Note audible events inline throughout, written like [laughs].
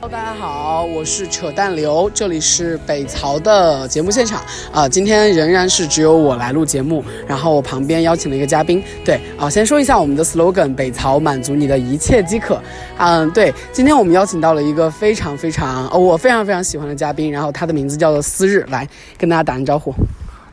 Hello，大家好，我是扯淡刘，这里是北曹的节目现场啊、今天仍然是只有我来录节目，然后我旁边邀请了一个嘉宾。对啊、先说一下我们的 slogan：北曹满足你的一切饥渴。嗯，对，今天我们邀请到了一个非常非常、哦、我非常非常喜欢的嘉宾，然后他的名字叫做思日，来跟大家打声招呼。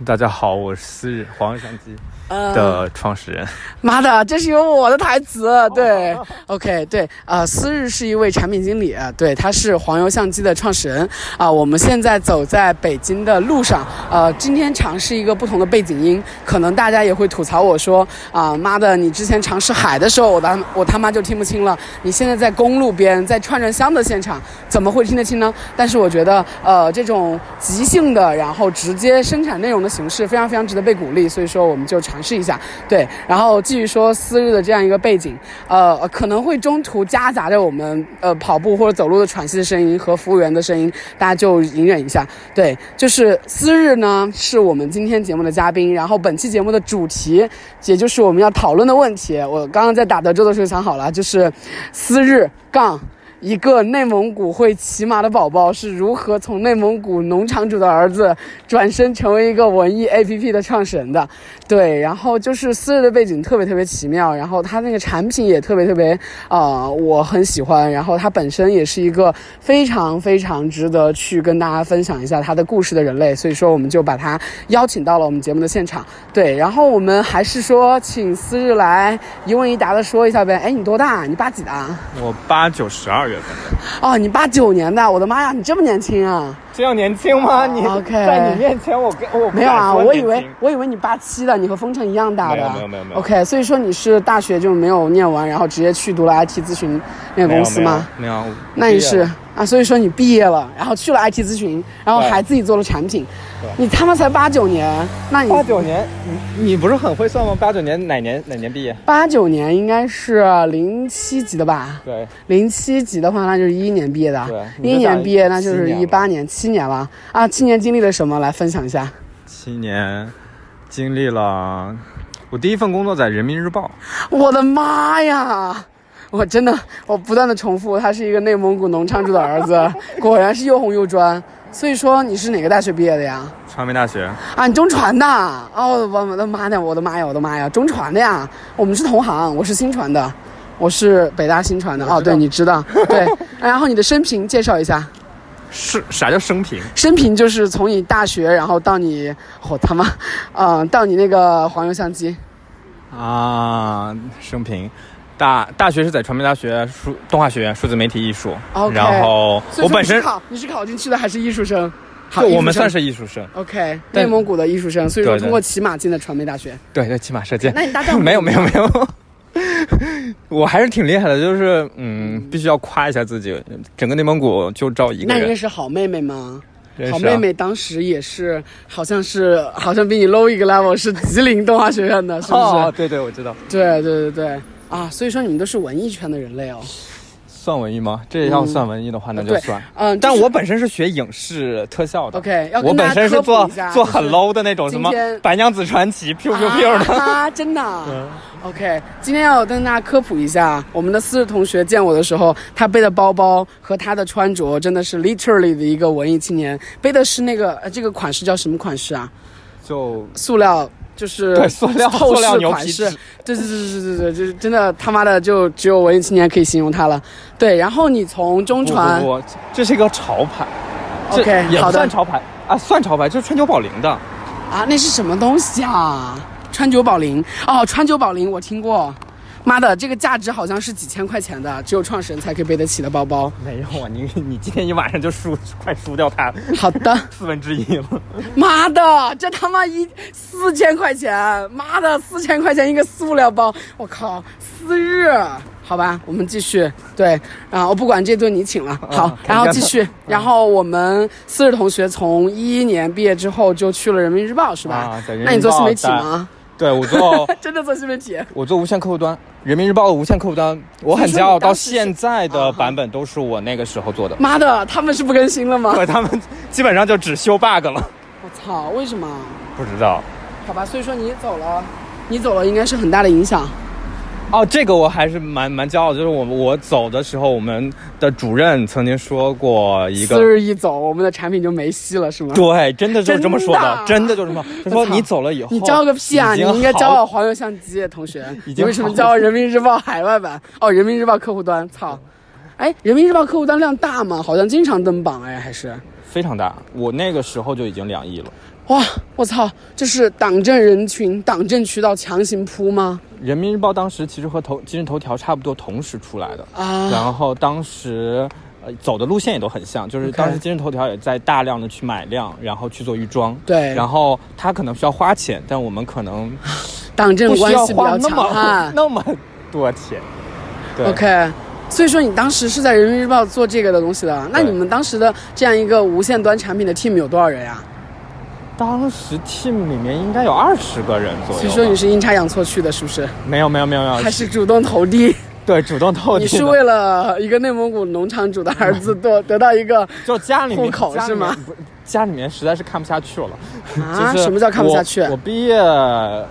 大家好，我是思日黄油相机呃的创始人。妈的，这是有我的台词。对，OK，对，呃，思日是一位产品经理，呃对，他是黄油相机的创始人啊、我们现在走在北京的路上，呃，今天尝试一个不同的背景音，可能大家也会吐槽我说啊，妈的，你之前尝试海的时候，我他我他妈就听不清了，你现在在公路边，在串串香的现场，怎么会听得清呢？但是我觉得，呃，这种即兴的，然后直接生产内容的形式，非常非常值得被鼓励，所以说我们就尝尝试一下。对，然后继续说思日的这样一个背景，呃，可能会中途夹杂着我们呃跑步或者走路的喘息的声音和服务员的声音，大家就隐忍一下。对，就是思日呢是我们今天节目的嘉宾，然后本期节目的主题，也就是我们要讨论的问题，我刚刚在打德州的时候想好了，就是思日杠。一个内蒙古会骑马的宝宝是如何从内蒙古农场主的儿子转身成为一个文艺 APP 的创始人的？对，然后就是思日的背景特别特别奇妙，然后他那个产品也特别特别，呃，我很喜欢。然后他本身也是一个非常非常值得去跟大家分享一下他的故事的人类，所以说我们就把他邀请到了我们节目的现场。对，然后我们还是说请思日来一问一答的说一下呗。哎，你多大？你八几的？我八九十二月哦，你八九年的，我的妈呀，你这么年轻啊！这样年轻吗？你 OK 在你面前我跟我没有啊，我以为我以为你八七的，你和风城一样大的。没有没有没有 OK，所以说你是大学就没有念完，然后直接去读了 IT 咨询那个公司吗？没有，没有那你是啊，所以说你毕业了，然后去了 IT 咨询，然后还自己做了产品。你他妈才八九年，那你八九年，你你不是很会算吗？八九年哪年哪年毕业？八九年应该是零七级的吧？对，零七级的话，那就是一一年毕业的。对一一年毕业那就是一八年，七年了啊！七年经历了什么？来分享一下。七年经历了，我第一份工作在人民日报，我的妈呀！我真的，我不断的重复，他是一个内蒙古农场主的儿子，[laughs] 果然是又红又专。所以说你是哪个大学毕业的呀？传媒大学。啊，你中传的？哦，我我的妈呀，我的妈呀，我的妈呀，中传的呀！我们是同行，我是新传的，我是北大新传的。哦，对，你知道，对。然后你的生平介绍一下，是啥叫生平？生平就是从你大学，然后到你，我、他妈，嗯、到你那个黄油相机。啊，生平。大大学是在传媒大学数动画学院数字媒体艺术然后我本身你是考你是考进去的还是艺术生？好，就我们算是艺术生，OK，内蒙古的艺术生，所以说通过骑马进的传媒大学。对对，骑马射箭。那你搭档没有没有没有，[laughs] 我还是挺厉害的，就是嗯，必须要夸一下自己，整个内蒙古就招一个那你认人。识好妹妹吗？啊好妹妹当时也是，好像是好像比你 low 一个 level，是吉林动画学院的，是不是？哦，对对，我知道，对对对对啊，所以说你们都是文艺圈的人类哦。算文艺吗？这要算文艺的话，那就算。嗯，就是但我本身是学影视特效的 OK，要我本身是做做很 low 的那种，什么《白娘子传奇》Q Q 的。啊，[laughs] 真的啊。OK，今天要跟大家科普一下，我们的思日同学见我的时候，他背的包包和他的穿着真的是 literally 的一个文艺青年，背的是那个呃这个款式叫什么款式啊？就塑料。就是对塑料透塑料视款式对对对对对对对，就是真的他妈的就只有文艺青年可以形容它了。对，然后你从中传不不不，这是一个潮牌。OK，也不好的算潮牌啊，算潮牌，这是川久保玲的。啊，那是什么东西啊？川久保玲哦，川久保玲我听过。妈的，这个价值好像是几千块钱的，只有创始人才可以背得起的包包。没有啊，你你今天一晚上就输，快输掉它好的，四分之一了。妈的，这他妈一四千块钱，妈的四千块钱一个塑料包，我靠，四日。好吧，我们继续。对，啊，我不管这顿你请了。好，啊然后继续。然后我们四日同学从一一年毕业之后就去了人民日报，是吧？啊那你做新媒体吗？对我做 [laughs] 真的做新媒体？我做无线客户端，人民日报的无线客户端，我很骄傲，到现在啊的版本都是我那个时候做的。妈的，他们是不更新了吗？对，[laughs] 他们基本上就只修 bug 了。我操，为什么？不知道，好吧，所以说你走了，你走了应该是很大的影响。哦，这个我还是蛮蛮骄傲的，就是我我走的时候，我们的主任曾经说过一个四，日一走，我们的产品就没戏了，是吗？对，真的就是这么说的，真的就是这么。[laughs] 他说你走了以后，你骄傲个屁啊！你应该骄傲黄油相机，同学。你为什么骄傲人民日报海外版？哦，人民日报客户端，操！哎，人民日报客户端量大吗？好像经常登榜哎，还是？非常大，我那个时候就已经两亿了。哇，我操！这是党政人群、党政渠道强行铺吗？人民日报当时其实和头今日头条差不多同时出来的，啊，然后当时。呃，走的路线也都很像，就是当时今日头条也在大量的去买量，然后去做预装。对，然后他可能需要花钱，但我们可能 [laughs] 党政关系比较花那么强悍。[laughs] 那么多钱。对 OK，所以说你当时是在人民日报做这个的东西的，那你们当时的这样一个无线端产品的 team 有多少人呀、当时 team 里面应该有二十个人左右吧。所以说你是阴差阳错去的，是不是？没有没有没有没有，还是主动投递？对主动透你是为了一个内蒙古农场主的儿子 [laughs] 得得到一个就家里户口是吗？不家里面实在是看不下去了。啊？就是什么叫看不下去我？毕业，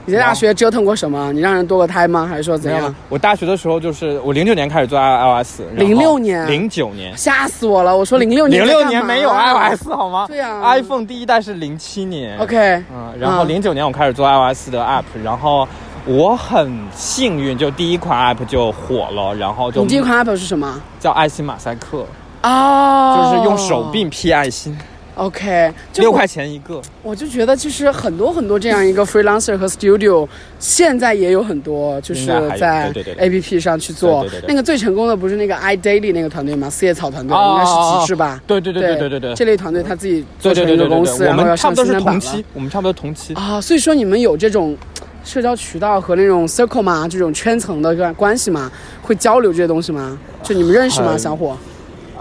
你在大学折腾过什么？你让人堕个胎吗？还是说怎样？我大学的时候就是我零九年开始做 iOS，零六年零九年，吓死我了！我说零六年零六年没有 iOS 好吗？对呀，iPhone 第一代是零七年。OK，嗯，然后嗯零九年我开始做 iOS 的 app，然后我很幸运，就第一款 app 就火了，然后就你第一款 app 是什么？叫爱心马赛克，哦，就是用手柄 P 爱心，OK，就块钱一个。我就觉得，其实很多很多这样一个 freelancer 和 studio，现在也有很多，就是在对对对 A P P 上去做对对对。对那个最成功的不是那个 iDaily 那个团队吗？四叶草团队哦应该是极致吧？对对对对对对对这类团队他自己做对成一个公司，然后要上新的版了同期，我们差不多同期。啊。所以说你们有这种社交渠道和那种 circle 嘛？这种圈层的关关系吗？会交流这些东西吗？就你们认识吗？小伙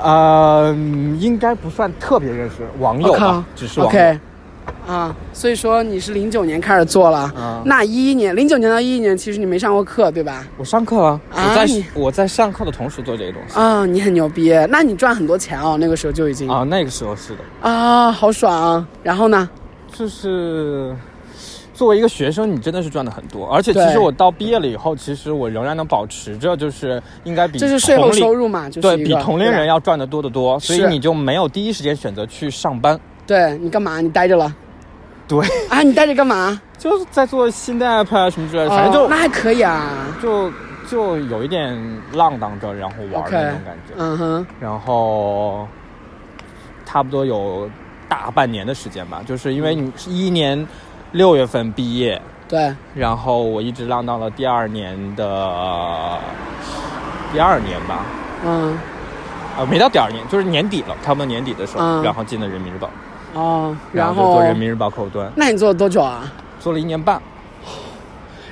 呃，应该不算特别认识网友吧只是网友。OK，啊，所以说你是零九年开始做了，啊那一一年，零九年到一一年，其实你没上过课，对吧？我上课了，啊我在你我在上课的同时做这个东西啊，你很牛逼，那你赚很多钱哦，那个时候就已经啊，那个时候是的，啊，好爽。然后呢？就是作为一个学生，你真的是赚的很多，而且其实我到毕业了以后，其实我仍然能保持着，就是应该比这是税后收入嘛？就是对比同龄人要赚的多得多，所以你就没有第一时间选择去上班。对你干嘛？你待着了对，啊？你待着干嘛？就是在做新的 app 啊什么之类的，反正就、哦那还可以啊。就就有一点浪荡着，然后玩的那种感觉。嗯哼，然后差不多有大半年的时间吧，就是因为你是一一年六月份毕业，对，然后我一直浪到了第二年的第二年吧，嗯，啊，没到第二年，就是年底了，差不多年底的时候，嗯然后进了人民日报，哦，然后做人民日报客户端，那你做了多久啊？做了一年半。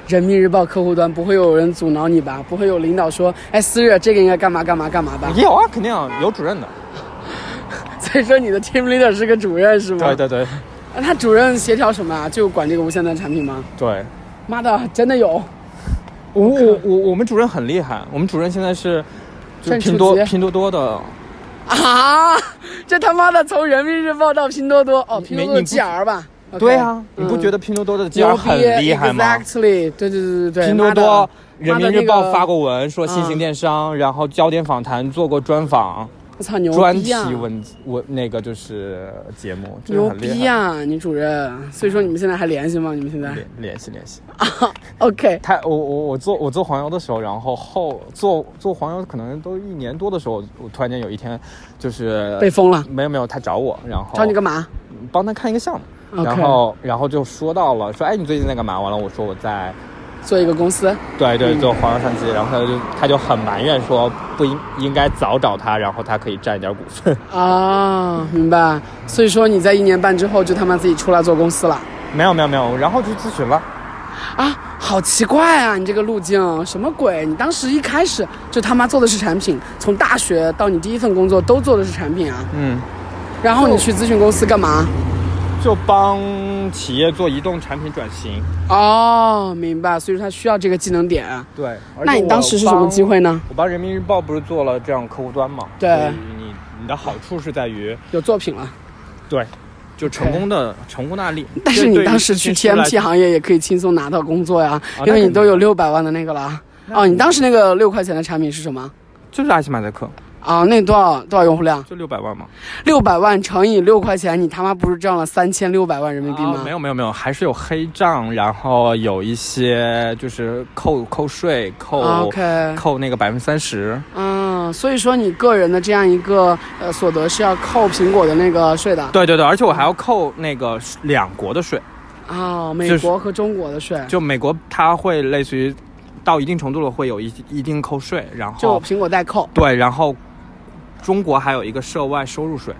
人民日报客户端不会有人阻挠你吧？不会有领导说，哎，思热这个应该干嘛干嘛干嘛吧？也有啊，肯定有主任的。[laughs] 所以说你的 team leader 是个主任是吗？对对对 [laughs] 那他主任协调什么啊？就管这个无线端产品吗？对，妈的，真的有我我我我们主任很厉害，我们主任现在是就拼多级拼多多的啊！[laughs] 这他妈的从人民日报到拼多多，哦，拼多多 GR 吧对啊，你不嗯觉得拼多多的 GR 很厉害吗？？Exactly，对对对对对。拼多多、人民日报发，过文说新型嗯电商，然后焦点访谈做过专访、那个我操，牛专题逼啊！文文那个就是节目，牛。逼啊，女主任！所以说你们现在还联系吗？你们现在联联系联系，？OK，他我我我做我做黄油的时候，然后后做做黄油可能都一年多的时候，我突然间有一天就是被封了，没有没有，他找我，然后找你干嘛帮他看一个项目然后然后就说到了说，哎，你最近在干嘛？完了，我说我在做一个公司，对对嗯做华为相机，然后他就他就很埋怨说不应应该早找他，然后他可以占一点股份。啊，明白。所以说你在一年半之后就他妈自己出来做公司了没有没有没有，然后去咨询了。啊？好奇怪啊，你这个路径什么鬼？你当时一开始就他妈做的是产品，从大学到你第一份工作都做的是产品啊。嗯，然后你去咨询公司干嘛？就帮企业做移动产品转型。哦，明白。所以说他需要这个技能点。对，那你当时是什么机会呢？我帮人民日报不是做了这样客户端嘛？对你你的好处是在于，有作品了，对，就成功的成功的案例。但是你当时去咨询师来 TMT 行业也可以轻松拿到工作呀，因为你都有六百万的那个了。哦，你当时那个六块钱的产品是什么？就是阿西马赛克，啊，那多少多少用户量？就六百万嘛。六百万乘以六块钱，你他妈不是挣了三千六百万人民币吗？啊没有没有没有，还是有黑账，然后有一些就是扣扣税，扣、啊 OK，扣那个百分之三十。嗯，所以说你个人的这样一个呃所得是要扣苹果的那个税的。对对对，而且我还要扣那个两国的税，啊，美国和中国的税，就美国它会类似于到一定程度了会有一一定扣税，然后就苹果代扣。对，然后中国还有一个涉外收入税，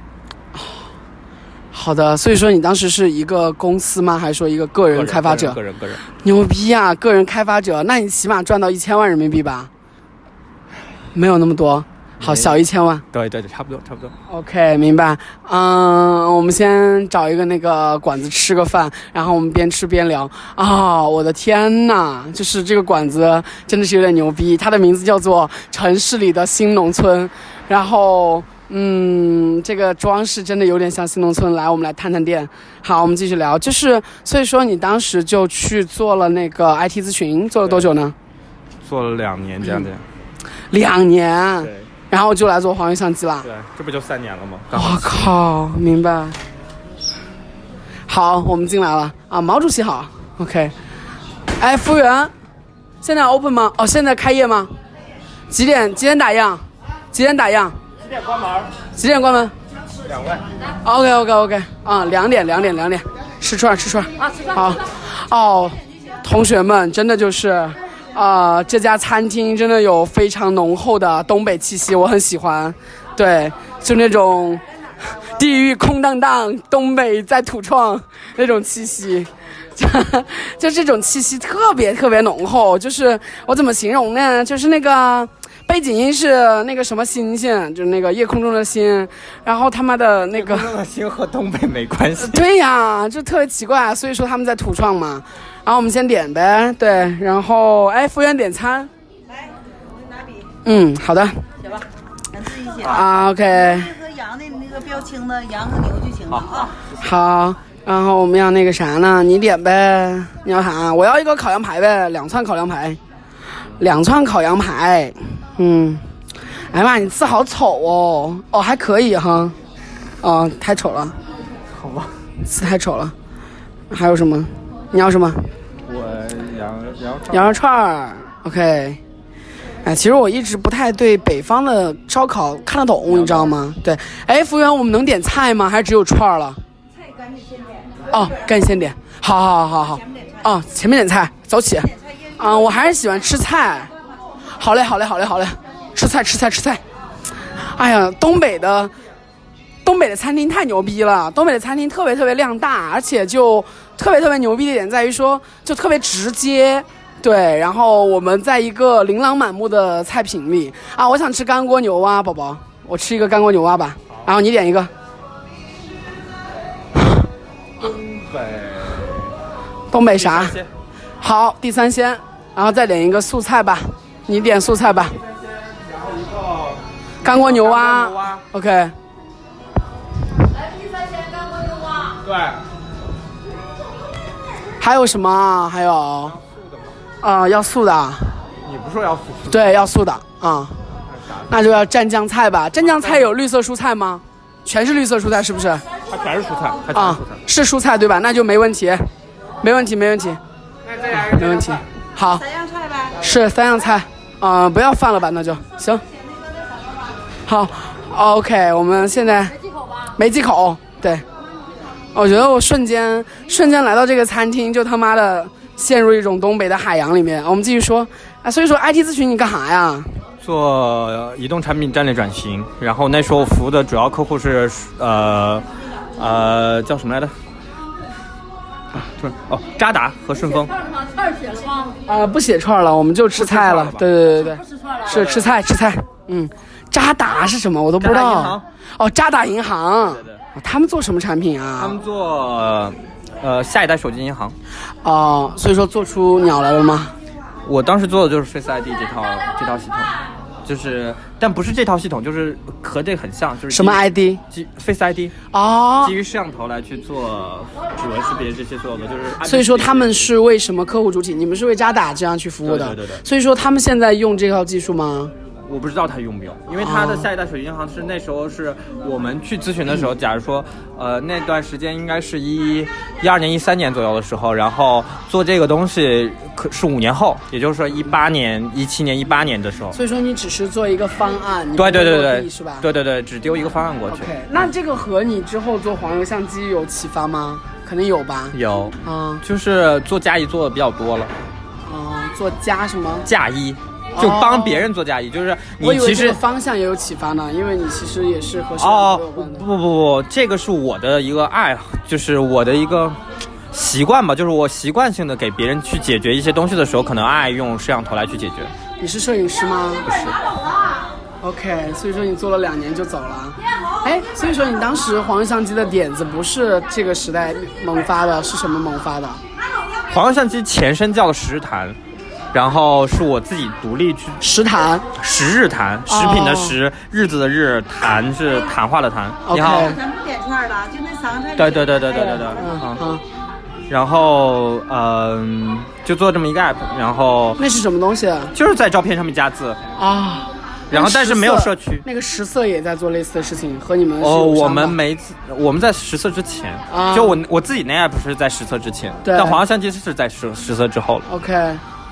好的，所以说你当时是一个公司吗？还是说一个个人开发者？个人个人。牛逼啊！个人开发者，那你起码赚到一千万人民币吧？没有那么多，好，小一千万。对对对，差不多差不多。OK，明白。嗯，我们先找一个那个馆子吃个饭，然后我们边吃边聊。啊、我的天呐，就是这个馆子真的是有点牛逼，它的名字叫做城市里的新农村。然后，嗯，这个装饰真的有点像新农村。来，我们来探探店。好，我们继续聊。就是，所以说你当时就去做了那个 IT 咨询，做了多久呢？做了两年这样子。两年，对然后就来做黄油相机了。对，这不就三年了吗？我靠，明白。好，我们进来了啊，毛主席好，OK。哎，服务员，现在 open 吗？哦，现在开业吗？几点？几点打烊？几点打烊？几点关门？几点关门两位。？OK OK OK，啊，两点两点两点，吃串吃串。啊，吃串。好，哦，同学们，真的就是。啊、这家餐厅真的有非常浓厚的东北气息，我很喜欢。对，就那种 [laughs] 地域空荡荡，东北在土创那种气息，就 [laughs] 就这种气息特别特别浓厚。就是我怎么形容呢？就是那个背景音是那个什么星星，就是那个夜空中的星，然后他妈的那个。那个星和东北没关系。[laughs] 对呀，就特别奇怪，所以说他们在土创嘛。然后我们先点呗，对，然后哎，服务员点餐。来，我拿笔嗯，好的写吧，咱自己写。啊，OK，和羊的那个标清的羊和牛就行了啊。好。然后我们要那个啥呢？你点呗。你要啥？我要一个烤羊排呗，两串烤羊排，两串烤羊排。嗯，哎呀妈，你字好丑哦。哦，还可以哈。哦，太丑了，好吧。字太丑了。还有什么？你要什么？我羊羊肉羊肉串儿，OK。哎，其实我一直不太对北方的烧烤看得懂，你知道吗？对，哎，服务员，我们能点菜吗？还是只有串儿了？菜赶紧先点，哦，赶紧先点。好好好好好。哦，前面点菜，走起。啊、我还是喜欢吃菜。好嘞，好嘞，好嘞，好嘞，吃菜，吃菜，吃菜。哎呀，东北的东北的餐厅太牛逼了，东北的餐厅特别特别量大，而且就特别特别牛逼的点在于说，就特别直接。对，然后我们在一个琳琅满目的菜品里啊，我想吃干锅牛蛙，宝宝，我吃一个干锅牛蛙吧。然后你点一个东北东北啥？好，地三鲜，然后再点一个素菜吧，你点素菜吧，然后一个干锅牛蛙牛蛙，OK。对，还有什么啊？还有，啊、要素的啊，你不说要素？对，要素的啊、那就要蘸酱菜吧。蘸酱菜有绿色蔬菜吗？全是绿色蔬菜是不是？它全是蔬菜，它全啊是蔬菜。，是蔬菜对吧？那就没问题，没问题，没问题，那再来没问题。好，三样菜呗。是三样菜，啊、不要饭了吧？那就行。好，OK，我们现在没忌口，对。我觉得我瞬间瞬间来到这个餐厅，就他妈的陷入一种东北的海洋里面。我们继续说啊，所以说 IT 咨询你干啥呀？做呃移动产品战略转型，然后那时候我服务的主要客户是呃呃叫什么来着？啊，突然哦，渣打和顺丰。串写了吗啊、不写串了，我们就吃菜了。不吃串了吧对对对对，是吃菜吃菜。嗯，渣打是什么？我都不知道渣打银行。哦，渣打银行。对对哦他们做什么产品啊？他们做呃下一代手机银行。哦，所以说做出鸟来了吗？我当时做的就是 Face ID 这套这套系统。就是但不是这套系统，就是和这个很像，就是什么 ID？基 Face ID，哦基，于摄像头来去做指纹识别这些所有的，就是所以说他们是为什么客户主体？你们是为渣打这样去服务的？对对对对所以说他们现在用这套技术吗？我不知道他用不用，因为他的下一代手机银行是那时候是我们去咨询的时候，假如说，呃，那段时间应该是一一二年、一三年左右的时候，然后做这个东西可是五年后，也就是说一八年、一七年、一八年的时候。所以说你只是做一个方案，对对对对是吧？对对对，只丢一个方案过去。OK，那这个和你之后做黄油相机有启发吗？肯定有吧。有，嗯就是做嫁衣做的比较多了，嗯，做加什么？嫁衣。就帮别人做嫁衣，就是你其实方向也有启发呢，因为你其实也是和哦头有关的。不不不，这个是我的一个爱好，就是我的一个习惯吧，就是我习惯性的给别人去解决一些东西的时候，可能爱用摄像头来去解决。你是摄影师吗？不是，OK，所以说你做了两年就走了。哎，所以说你当时黄油相机的点子不是这个时代萌发的，是什么萌发的？黄油相机前身叫石谈，然后是我自己独立去石潭。十日谈，食品的食，日子的日，谈是谈话的谈。你好，咱不点串了，就那三个菜。对对对对对对对，嗯嗯，嗯，然后嗯、就做这么一个 app，然后那是什么东西啊？就是在照片上面加字，啊然后但是没有社区。那个十色也在做类似的事情，和你们哦，我们没，我们在实色之前，啊就我我自己那 app 是在实色之前，对但黄油相机是在实实色之后了。OK，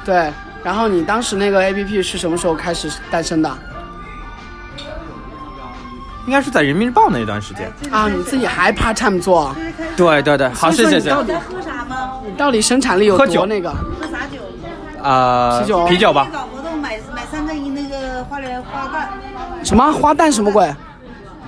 对。然后你当时那个 APP 是什么时候开始诞生的？应该是在人民日报那一段时间。啊，你自己还 part time 做？对对对，好，谢谢谢谢。你到底喝啥吗？你到底生产力有喝酒多那个？喝啥酒？啊，啤酒啤酒吧搞活动买买三赠一那个花莲花旦什么花旦什么鬼？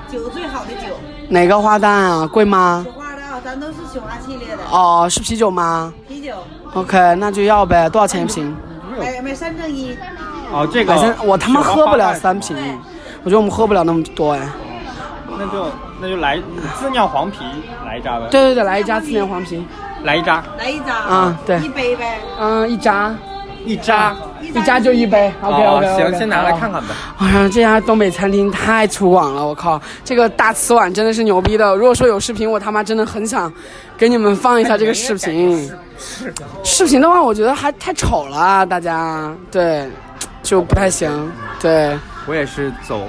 酒最好的酒，哪个花旦啊？贵吗雪？花的啊，咱都是雪花系列的哦，是啤酒吗啤酒，？OK，那就要呗。多少钱一瓶？买买三赠一。哦，这个买三我他妈喝不了三瓶，我觉得我们喝不了那么多哎。那就那就来自酿黄啤来一扎呗。，对对对，来一扎自酿黄啤，来一扎，来一扎嗯对一杯呗，嗯，一扎，一扎。一家就一杯。OK 哦 OK，行，先拿来看。看吧。哎呀，这家东北餐厅太粗犷了，我靠，这个大瓷碗真的是牛逼的。如果说有视频，我他妈真的很想给你们放一下这个视频。视频的话，我觉得还太丑了，大家对，就不太行。对，我也是走，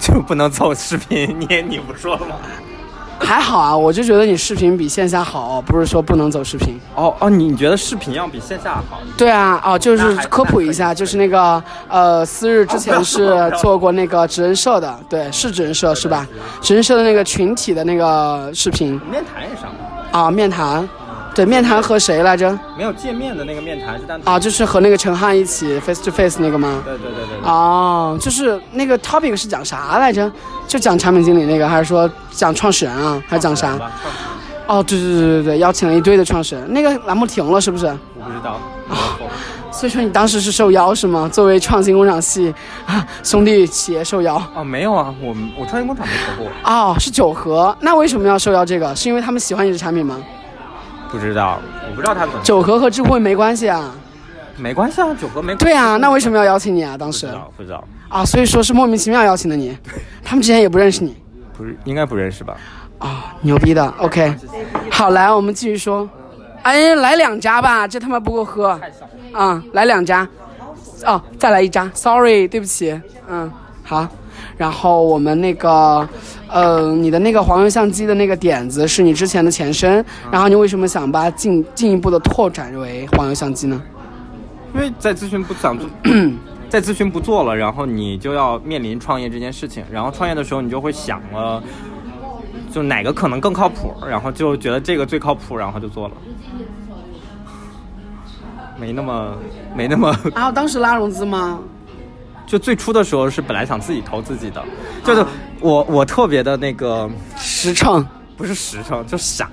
就不能走视频，你也你不说了吗？还好啊，我就觉得你视频比线下好，不是说不能走视频。哦哦，你觉得视频要比线下好？对啊，哦，就是科普一下，就是那个呃，思日之前是做过那个职人社的，对，是职人社是吧？职人社的那个群体的那个视频面谈也上，啊，面谈，对，面谈和谁来着？没有见面的那个面谈是单独。啊，就是和那个陈汉一起 face to face 那个吗？对对对对对。哦，就是那个 topic 是讲啥来着？就讲产品经理那个，还是说讲创始人啊？还是讲啥？哦，对对对对对，邀请了一堆的创始人，那个栏目停了是不是？我不知道。所以说你当时是受邀是吗？作为创新工厂系啊兄弟企业受邀。哦，没有啊，我们我创新工厂没投过。哦，是九和，那为什么要受邀这个？是因为他们喜欢你的产品吗？不知道，我不知道他怎么。九和和智慧没关系啊。没关系啊，九和没。对啊，那为什么要邀请你啊？当时不知道，不知道，啊，所以说是莫名其妙邀请的你，[laughs] 他们之前也不认识你不是应该不认识吧？啊、牛逼的。OK，好，来我们继续说。哎，来两家吧，这他妈不够喝。啊、来两家。哦，再来一家，sorry，对不起。嗯，好。然后我们那个，呃，你的那个黄油相机的那个点子是你之前的前身，然后你为什么想把它进进一步的拓展为黄油相机呢？因为在咨询不想做，[clears throat] 在咨询不做了，然后你就要面临创业这件事情，然后创业的时候你就会想了，就哪个可能更靠谱，然后就觉得这个最靠谱，然后就做了，没那么没那么，[laughs] 然后当时拉融资吗？就最初的时候是本来想自己投自己的，就是我我特别的那个实诚，不是实诚，就傻。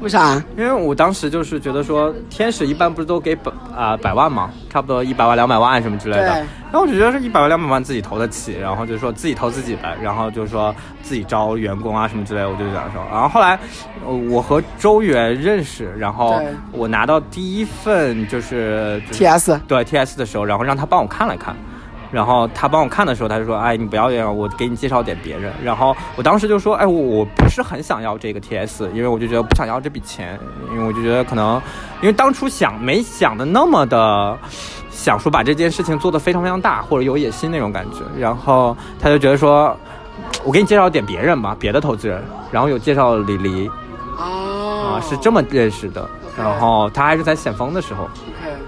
为啥？因为我当时就是觉得说，天使一般不是都给百啊、百万嘛，差不多一百万、两百万什么之类的。对然后我就觉得是一百万、两百万自己投得起，然后就说自己投自己呗，然后就说自己招员工啊什么之类的，我就这样说。然后后来，呃我和周元认识，然后我拿到第一份就是、就是、TS 对 TS 的时候，然后让他帮我看了看。然后他帮我看的时候，他就说：“哎，你不要这样，我给你介绍点别人。”然后我当时就说：“哎，我我不是很想要这个 TS，因为我就觉得不想要这笔钱，因为我就觉得可能，因为当初想没想的那么的。”想说把这件事情做得非常非常大，或者有野心那种感觉，然后他就觉得说，我给你介绍点别人吧，别的投资人，然后有介绍李黎，哦啊，是这么认识的，然后他还是在险峰的时候，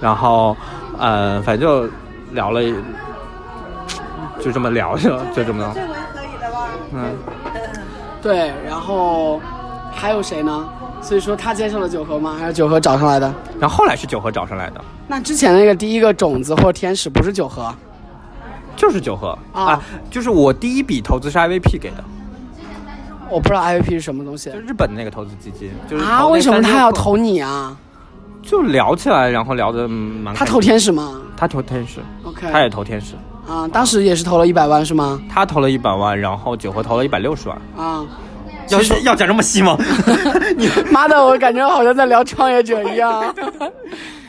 然后，呃，反正就聊了，就这么聊着，就这么，这回可以了吧？嗯，对，然后还有谁呢？所以说他接受了九和吗？还是九和找上来的？然后后来是九和找上来的，那之前那个第一个种子或者天使不是九和？就是九和啊啊，就是我第一笔投资是 IVP 给的，我不知道 IVP 是什么东西就日本的那个投资基金，就是啊？为什么他要投你啊？就聊起来，然后聊的蛮。他投天使吗他投天使，？OK，他也投天使，啊，当时也是投了一百万是吗？他投了一百万，然后九和投了一百六十万。啊，要要讲这么细吗？[laughs] 你妈的，我感觉好像在聊创业者一样。[laughs]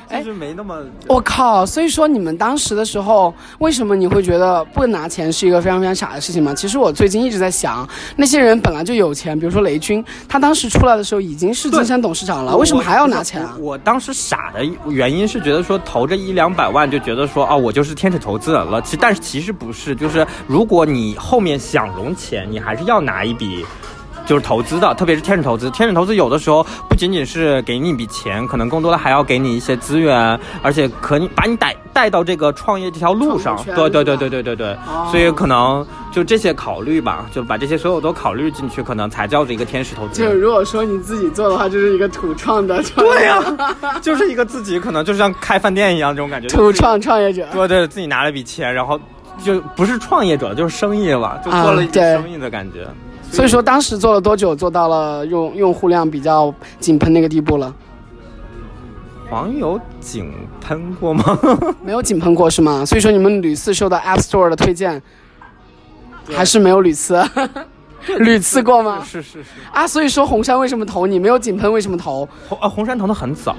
就是没那么，我靠！所以说你们当时的时候，为什么你会觉得不拿钱是一个非常非常傻的事情吗？其实我最近一直在想，那些人本来就有钱，比如说雷军，他当时出来的时候已经是金山董事长了，为什么还要拿钱啊？我我当时傻的原因是觉得说投这一两百万就觉得说啊，我就是天使投资人了。其但是其实不是，就是如果你后面想融钱，你还是要拿一笔。就是投资的，特别是天使投资。天使投资有的时候不仅仅是给你一笔钱，可能更多的还要给你一些资源，而且可你把你带带到这个创业这条路上。对对对对对对对，哦所以可能就这些考虑吧，就把这些所有都考虑进去，可能才叫做一个天使投资。就是如果说你自己做的话，就是一个土创的对呀、就是一个自己可能就像开饭店一样这种感觉。土创创业者。对对，自己拿了笔钱，然后就不是创业者，就是生意了，就做了一啊对点生意的感觉。所以说当时做了多久，做到了用用户量比较井喷那个地步了？黄有井喷过吗？[laughs] [laughs] 没有井喷过是吗？所以说你们屡次受到 App Store 的推荐，还是没有屡次？[laughs] 屡次过吗？是是是。啊，所以说红杉为什么投你？没有井喷为什么投？红啊，红杉投的很早，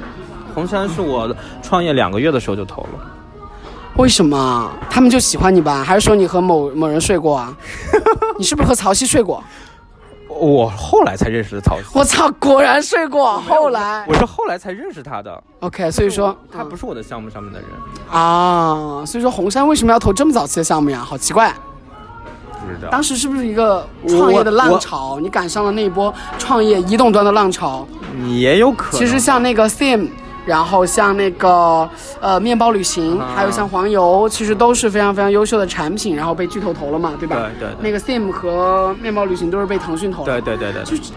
红杉是我创业两个月的时候就投了。为什么？他们就喜欢你吧？还是说你和某某人睡过啊？[laughs] 你是不是和曹曦睡过？我后来才认识的曹曦，我操，果然睡过。后来我是后来才认识他的。，OK，所以说他不是我的项目上面的人，啊，所以说红杉为什么要投这么早期的项目呀？好奇怪。不知道。当时是不是一个创业的浪潮？你赶上了那一波创业移动端的浪潮。也有可能。其实像那个 Sim，然后像那个呃面包旅行，啊还有像黄油，其实都是非常非常优秀的产品，然后被巨头投了嘛，对吧？对对对那个 Sim 和面包旅行都是被腾讯投了。对对对对，就是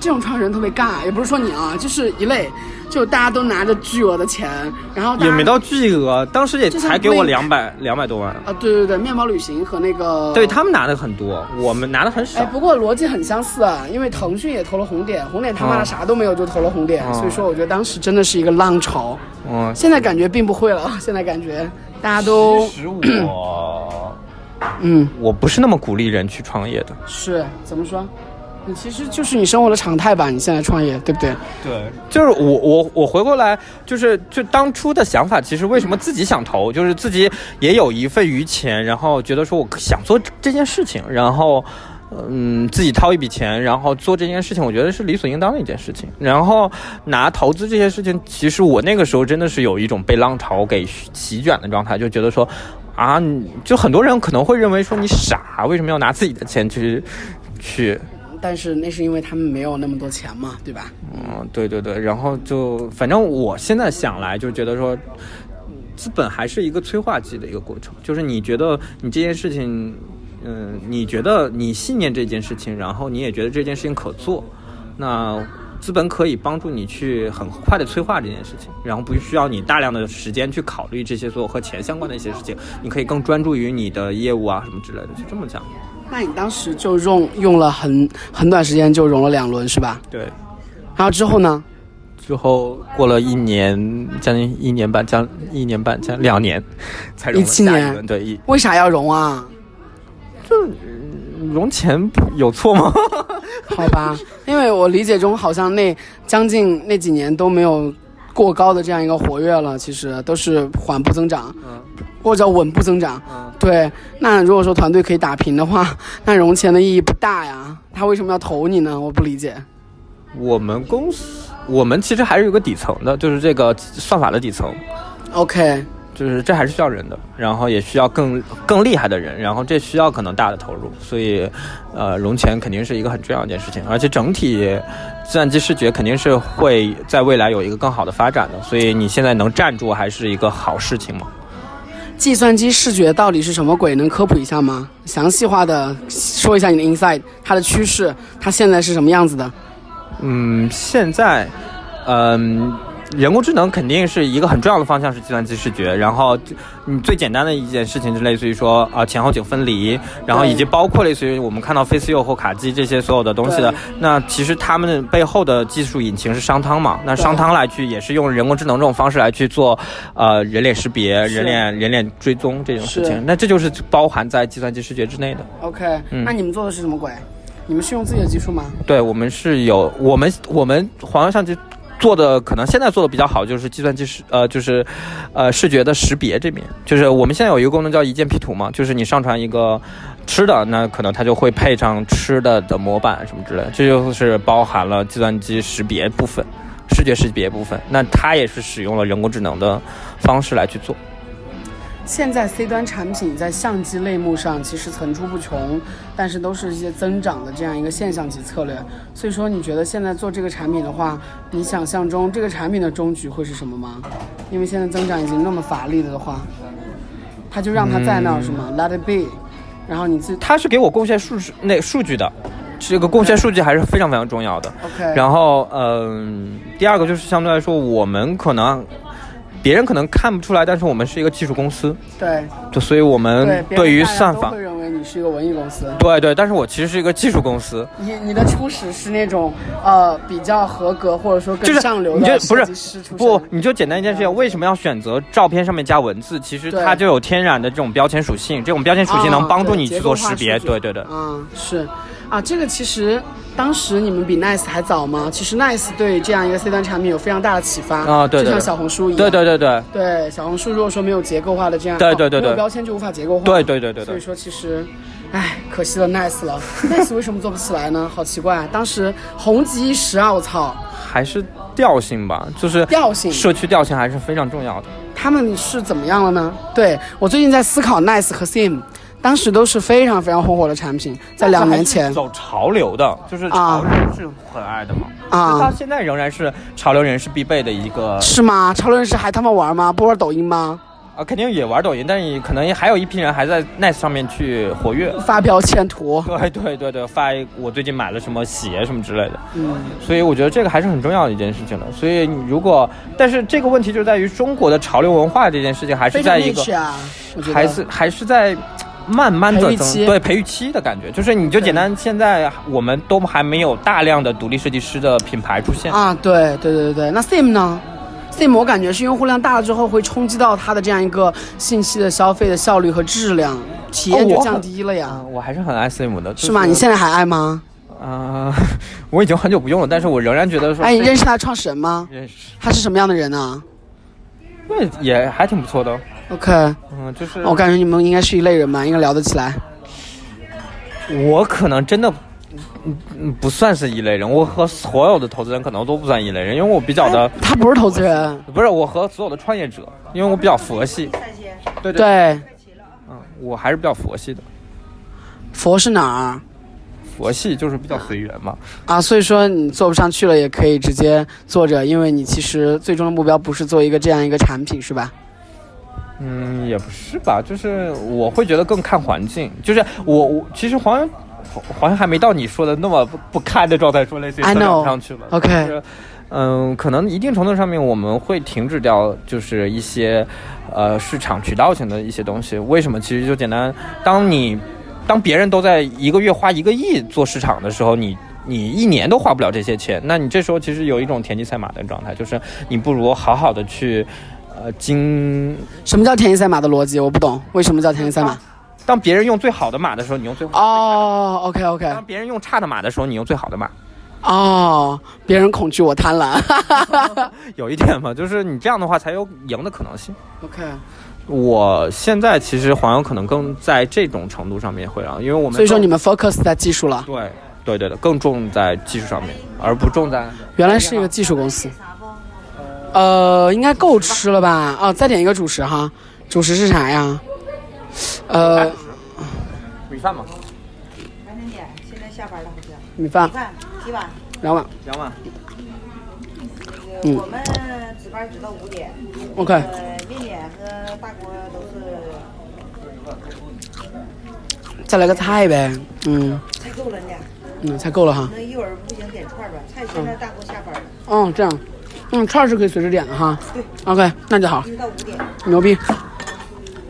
这种创始人特别尬，也不是说你啊，就是一类，就大家都拿着巨额的钱，然后也没到巨额，当时也才给我两百两百多万。啊，对对对，面包旅行和那个对他们拿的很多，我们拿的很少哎，。不过逻辑很相似啊，因为腾讯也投了红点，红点他妈的嗯啥都没有就投了红点，嗯所以说我觉得当时真的是一个浪潮。嗯，现在感觉并不会了，[laughs] 现在感觉大家都其实我嗯我不是那么鼓励人去创业的。是怎么说？你其实就是你生活的常态吧？你现在创业，对不对？对，就是我我我回过来，就是就当初的想法，其实为什么自己想投，就是自己也有一份余钱，然后觉得说我想做这件事情，然后。嗯，自己掏一笔钱，然后做这件事情，我觉得是理所应当的一件事情。然后拿投资这些事情，其实我那个时候真的是有一种被浪潮给席卷的状态，就觉得说，啊，就很多人可能会认为说你傻，为什么要拿自己的钱去去但是那是因为他们没有那么多钱嘛，对吧？嗯，对对对，然后就反正我现在想来就觉得说，资本还是一个催化剂的一个过程，就是你觉得你这件事情，嗯、你觉得你信念这件事情，然后你也觉得这件事情可做，那资本可以帮助你去很快的催化这件事情，然后不需要你大量的时间去考虑这些所有和钱相关的一些事情，你可以更专注于你的业务啊什么之类的，就这么讲。那你当时就用用了很很短时间就融了两轮是吧？对。然后之后呢？之后过了一年，将近一年半，将一年半，将两年，才融了17下一年轮对，一为啥要融啊？融钱有错吗？[laughs] 好吧，因为我理解中好像那将近那几年都没有过高的这样一个活跃了，其实都是缓步增长，嗯或者叫稳步增长。嗯对，那如果说团队可以打平的话，那融钱的意义不大呀。他为什么要投你呢？我不理解。我们公司，我们其实还是有个底层的，就是这个算法的底层。OK，就是这还是需要人的，然后也需要更更厉害的人，然后这需要可能大的投入，所以，呃，融钱肯定是一个很重要一件事情，而且整体计算机视觉肯定是会在未来有一个更好的发展的，所以你现在能站住还是一个好事情嘛。计算机视觉到底是什么鬼？能科普一下吗？详细化的说一下你的 inside，它的趋势，它现在是什么样子的？嗯，现在，嗯、人工智能肯定是一个很重要的方向，是计算机视觉。然后，你最简单的一件事情就类似于说，啊、前后景分离，然后以及包括类似于我们看到 FaceU 或卡机这些所有的东西的，那其实他们背后的技术引擎是商汤嘛？那商汤来去也是用人工智能这种方式来去做，呃，人脸识别、人脸人脸追踪这种事情。那这就是包含在计算机视觉之内的。OK，、嗯那你们做的是什么鬼？你们是用自己的技术吗？对我们是有我们我们黄油相机做的可能现在做的比较好，就是计算机视呃就是呃视觉的识别这边，就是我们现在有一个功能叫一键 P 图嘛，就是你上传一个吃的，那可能它就会配上吃的的模板什么之类，这就是包含了计算机识别部分。视觉识别部分，那它也是使用了人工智能的方式来去做。现在 C 端产品在相机类目上其实层出不穷，但是都是一些增长的这样一个现象级策略。所以说，你觉得现在做这个产品的话，你想象中这个产品的终局会是什么吗？因为现在增长已经那么乏力了的话，他就让它在那儿是吗、l e t it be。然后你自它是给我贡献数据那数据的，这个贡献数据还是非常非常重要的。OK，然后，嗯、第二个就是相对来说，我们可能别人可能看不出来，但是我们是一个技术公司，对就所以我们对，于算法会，认为你是一个文艺公司。对对，但是我其实是一个技术公司，你你的初始是那种呃比较合格或者说更就是上流的不是设计师出身不，你就简单一件事情，为什么要选择照片上面加文字？其实它就有天然的这种标签属性，这种标签属性能帮助啊你去做识别。对对对。嗯，是，啊，这个其实当时你们比 Nice 还早吗？其实 Nice 对这样一个 C 端产品有非常大的启发啊对对对就像小红书一样。对对对对对小红书如果说没有结构化的这样，哦对对对对没有标签就无法结构化。对对对对对，所以说其实，唉，可惜了 Nice 了。[laughs] Nice 为什么做不起来呢？好奇怪，当时红极一时啊！我操，还是调性吧，就是调性社区调性还是非常重要的。他们是怎么样了呢？对我最近在思考 Nice 和 Sim，当时都是非常非常红火的产品，在两年前走潮流的，就是潮流是很爱的嘛。啊就到现在仍然是潮流人士必备的一个是吗？潮流人士还他妈玩吗？不玩抖音吗？啊，肯定也玩抖音，但是可能还有一批人还在 Nice 上面去活跃。发标签图，对对对对，发我最近买了什么鞋什么之类的，嗯，所以我觉得这个还是很重要的一件事情的。所以你如果，但是这个问题就在于中国的潮流文化这件事情还是在一个啊，还是还是在慢慢的增对培育期的感觉，就是你就简单，现在我们都还没有大量的独立设计师的品牌出现。啊，对对对对对。那 Sim 呢？Sim 我感觉是用户量大了之后会冲击到它的这样一个信息的消费的效率和质量，体验就降低了呀，啊，我还是很爱 Sim 的，就是吗？你现在还爱吗？啊、[laughs] 我已经很久不用了，但是我仍然觉得说，哎，你认识他的创始人吗？认识，他是什么样的人呢那也还挺不错的。？OK，嗯，就是我感觉你们应该是一类人吧，应该聊得起来。我可能真的。嗯嗯，不算是一类人，我和所有的投资人可能都不算一类人，因为我比较的，他不是投资人，不是我和所有的创业者，因为我比较佛系，对对，对，嗯，我还是比较佛系的，佛是哪儿佛系就是比较随缘嘛。啊？所以说你做不上去了，也可以直接做着，因为你其实最终的目标不是做一个这样一个产品，是吧？嗯，也不是吧，就是我会觉得更看环境，就是我我其实好像好像还没到你说的那么不不堪的状态，说类似于长上去了。OK 就是嗯，可能一定程度上面我们会停止掉，就是一些呃市场渠道型的一些东西。为什么？其实就简单，当你当别人都在一个月花一个亿做市场的时候，你。你一年都花不了这些钱，那你这时候其实有一种田忌赛马的状态，就是你不如好好的去，呃，精什么叫田忌赛马的逻辑？我不懂，为什么叫田忌赛马？当别人用最好的马的时候，你用最好的马；哦，OK OK，当别人用差的马的时候，你用最好的马。哦，别人恐惧我贪婪。[laughs] 有一点嘛，就是你这样的话才有赢的可能性。OK，我现在其实黄油可能更在这种程度上面会让，因为我们所以说你们 focus 在技术了，对对对的更重在技术上面，而不重在原来是一个技术公司。呃，应该够吃了吧？哦，再点一个主食哈，主食是啥呀？呃，米饭嘛，赶紧点，现在下班了好像。米饭米饭几碗？两碗两碗。嗯我们值班直到五点。，OK。呃，面点和大锅都是再来个菜呗，嗯菜够了呢。嗯，菜够了哈。那一会儿不行点串儿吧？菜现在大锅下班了，哦，这样，嗯，串是可以随时点的哈。对，OK，那就好一，直到五点。牛逼。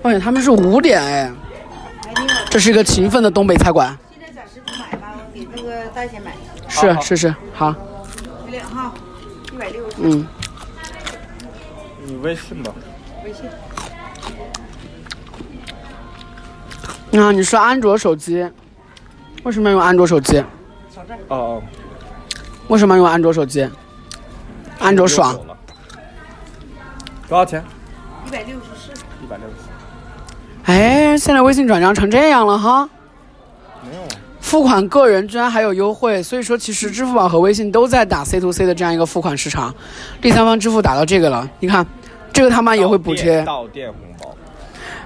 哎，他们是五点哎，这是一个勤奋的东北菜馆。现在暂时不买吧，我给那个大姐买。是是是，好，号，一百六十，嗯，你微信吧。微信。啊，你是安卓手机，为什么要用安卓手机？哦，为什么要用安卓手机？安卓爽。多少钱？一百六十四，一百六十四。哎，现在微信转账成这样了哈。没有啊。付款个人居然还有优惠，所以说其实支付宝和微信都在打 C to C 的这样一个付款市场，第三方支付打到这个了，你看，这个他妈也会补贴，到店红包。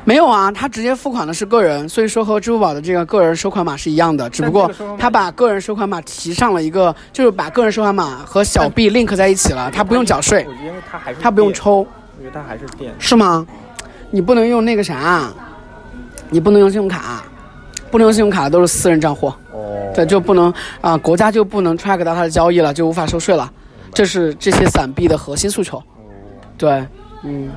没有啊？他直接付款的是个人，所以说和支付宝的这个个人收款码是一样的，只不过他把个人收款码提上了一个，就是把个人收款码和小币 link 在一起了，他不用缴税，因为他还是他不用店，抽，因为他还是店。是吗？你不能用那个啥，你不能用信用卡，不能用信用卡的都是私人账户。哦。对，就不能啊、国家就不能 track 到他的交易了，就无法收税了。这是这些散币的核心诉求。对，嗯，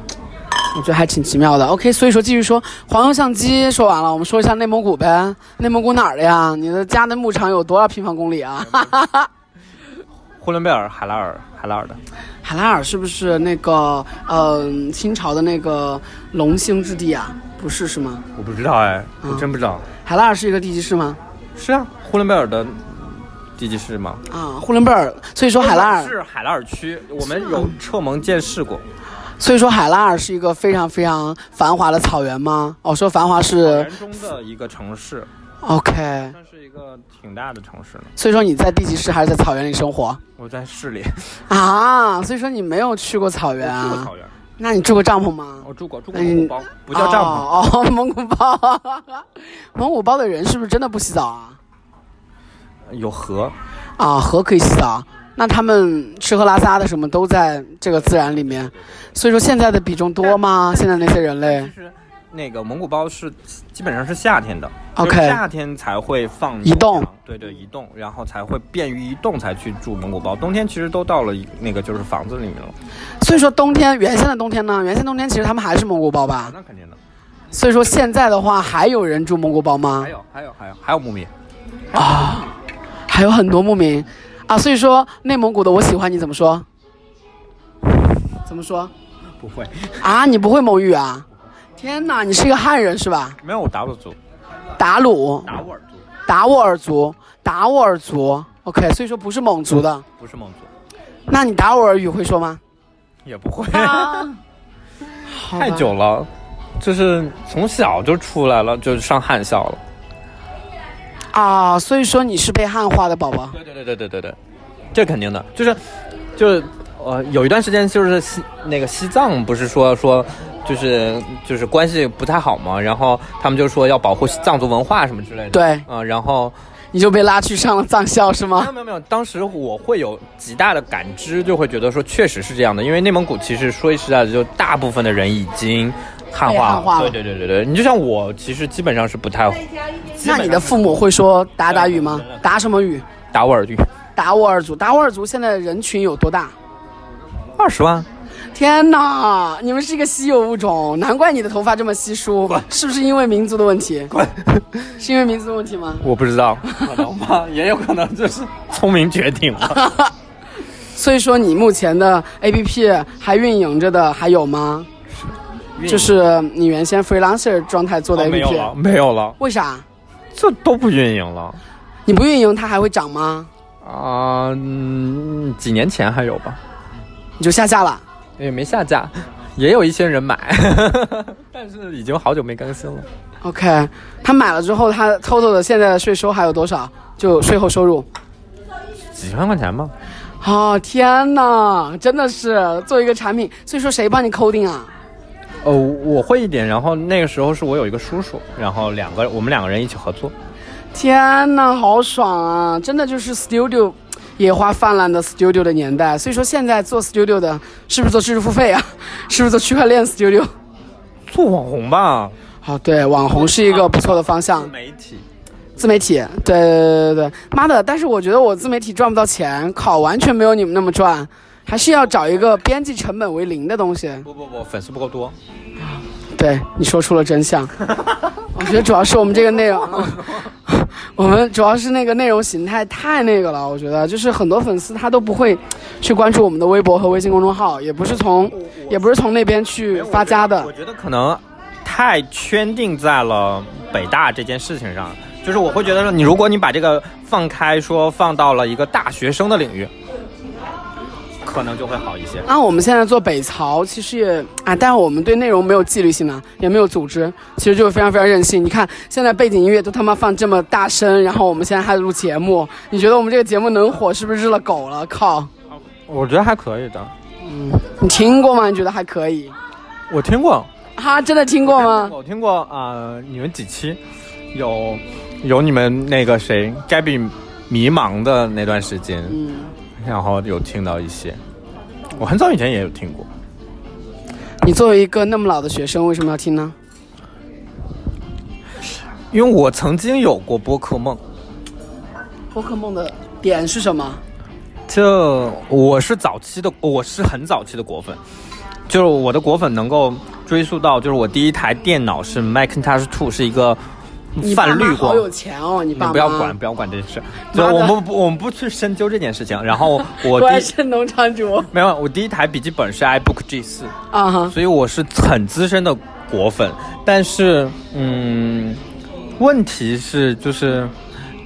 我觉得还挺奇妙的。OK，所以说继续说黄油相机说完了，我们说一下内蒙古呗。内蒙古哪儿的呀？你的家的牧场有多少平方公里啊？[laughs] 呼伦贝尔、海拉尔、海拉尔的。海拉尔是不是那个嗯、清朝的那个龙兴之地啊？不是是吗？我不知道哎，嗯我真不知道。海拉尔是一个地级市吗？是啊，呼伦贝尔的地级市吗？啊，呼伦贝尔。所以说海拉尔，是海拉尔区，我们有撤盟建市过。所以说海拉尔是一个非常非常繁华的草原吗？哦，说繁华是园中的一个城市，OK，算是一个挺大的城市了。所以说你在地级市还是在草原里生活我在市里啊？所以说你没有去过草原啊？去过草原，那你住过帐篷吗？我住过住过蒙古包，不叫帐篷。哦，哦 [laughs] 蒙古包，[laughs] 蒙古包的人是不是真的不洗澡啊？有河，啊，河可以洗澡，那他们吃喝拉撒的什么都在这个自然里面，所以说现在的比重多吗？现在那些人类？那个蒙古包是基本上是夏天的。OK 就夏天才会放移动，对对，移动，然后才会便于移动才去住蒙古包。冬天其实都到了那个就是房子里面了，所以说冬天原先的冬天呢，原先冬天其实他们还是蒙古包吧？那肯定的。所以说现在的话，还有人住蒙古包吗？还？有还有还有还有牧民，啊，还有很多牧民啊，所以说内蒙古的我喜欢你怎么说？怎么说不会，啊？你不会蒙语啊？天哪，你是一个汉人是吧？没有我达鲁族，达鲁、达斡尔族，达斡尔族、达斡尔族，OK，所以说不是蒙族的。不是蒙族，那你达斡尔语会说吗？也不会。[laughs] 太久了，就是从小就出来了，就上汉校了。啊，所以说你是被汉化的宝宝。对对对对对对对，这肯定的，就是就是呃，有一段时间就是西那个西藏不是说说就是就是关系不太好嘛，然后他们就说要保护藏族文化什么之类的。对，嗯、然后你就被拉去上了藏校是吗？没有没有没有，当时我会有极大的感知，就会觉得说确实是这样的，因为内蒙古其实说实在的，就大部分的人已经汉化汉化了对对对对对，你就像我，其实基本上是不太那你的父母会说达达语吗？达什么语？达斡尔语，达斡尔族。达斡尔族现在人群有多大？二十万。天哪，你们是一个稀有物种，难怪你的头发这么稀疏，是不是因为民族的问题？滚！[laughs] 是因为民族的问题吗？我不知道，可能吧，也有可能就是聪明绝顶了。[laughs] 所以说你目前的 APP 还运营着的还有吗？就是你原先 freelancer 状态做的哦没有了，没有了，为啥？这都不运营了你不运营它还会涨吗？啊、嗯，几年前还有吧，你就下架了？也没下架，也有一些人买，[laughs] 但是已经好久没更新了。OK，他买了之后，他 total 的现在的税收还有多少？就税后收入？几万块钱吧。哦，天哪，真的是做一个产品，所以说谁帮你 coding 啊？哦，我会一点，然后那个时候是我有一个叔叔，然后两个我们两个人一起合作。天呐，好爽啊！真的就是 studio 野花泛滥的 studio 的年代，所以说现在做 studio 的是不是做知识付费啊？[laughs] 是不是做区块链 studio？做网红吧，好，对，网红是一个不错的方向。自媒体。自媒体，对对对对，妈的！但是我觉得我自媒体赚不到钱，靠，完全没有你们那么赚，还是要找一个边际成本为零的东西。不不不，粉丝不够多。对你说出了真相，[laughs] 我觉得主要是我们这个内容，[laughs] 我们主要是那个内容形态太那个了。我觉得就是很多粉丝他都不会去关注我们的微博和微信公众号，也不是从也不是从那边去发家的我。觉得可能太圈定在了北大这件事情上，就是我会觉得说，你如果你把这个放开，说放到了一个大学生的领域，可能就会好一些。啊，我们现在做北曹，其实也啊，但是我们对内容没有纪律性啊，也没有组织，其实就是非常非常任性。你看现在背景音乐都他妈放这么大声，然后我们现在还录节目，你觉得我们这个节目能火是不是日了狗了？靠！我觉得还可以的，嗯你听过吗？你觉得还可以？我听过，哈，真的听过吗？我听过啊、呃你们几期有有你们那个谁 Gabby 迷茫的那段时间，嗯，然后有听到一些，我很早以前也有听过。你作为一个那么老的学生，为什么要听呢？因为我曾经有过播客梦，播客梦的点是什么？就我是早期的，我是很早期的果粉，就是我的果粉能够追溯到，就是我第一台电脑是 Macintosh Two，是一个泛绿光。好有钱哦，你你爸妈不要管，不要管这事，就妈的我们不，我们不去深究这件事情。然后我第 [laughs] 果然是农场主 [laughs] 没有，我第一台笔记本是 iBook G 四，啊哈。所以我是很资深的果粉。但是，嗯，问题是就是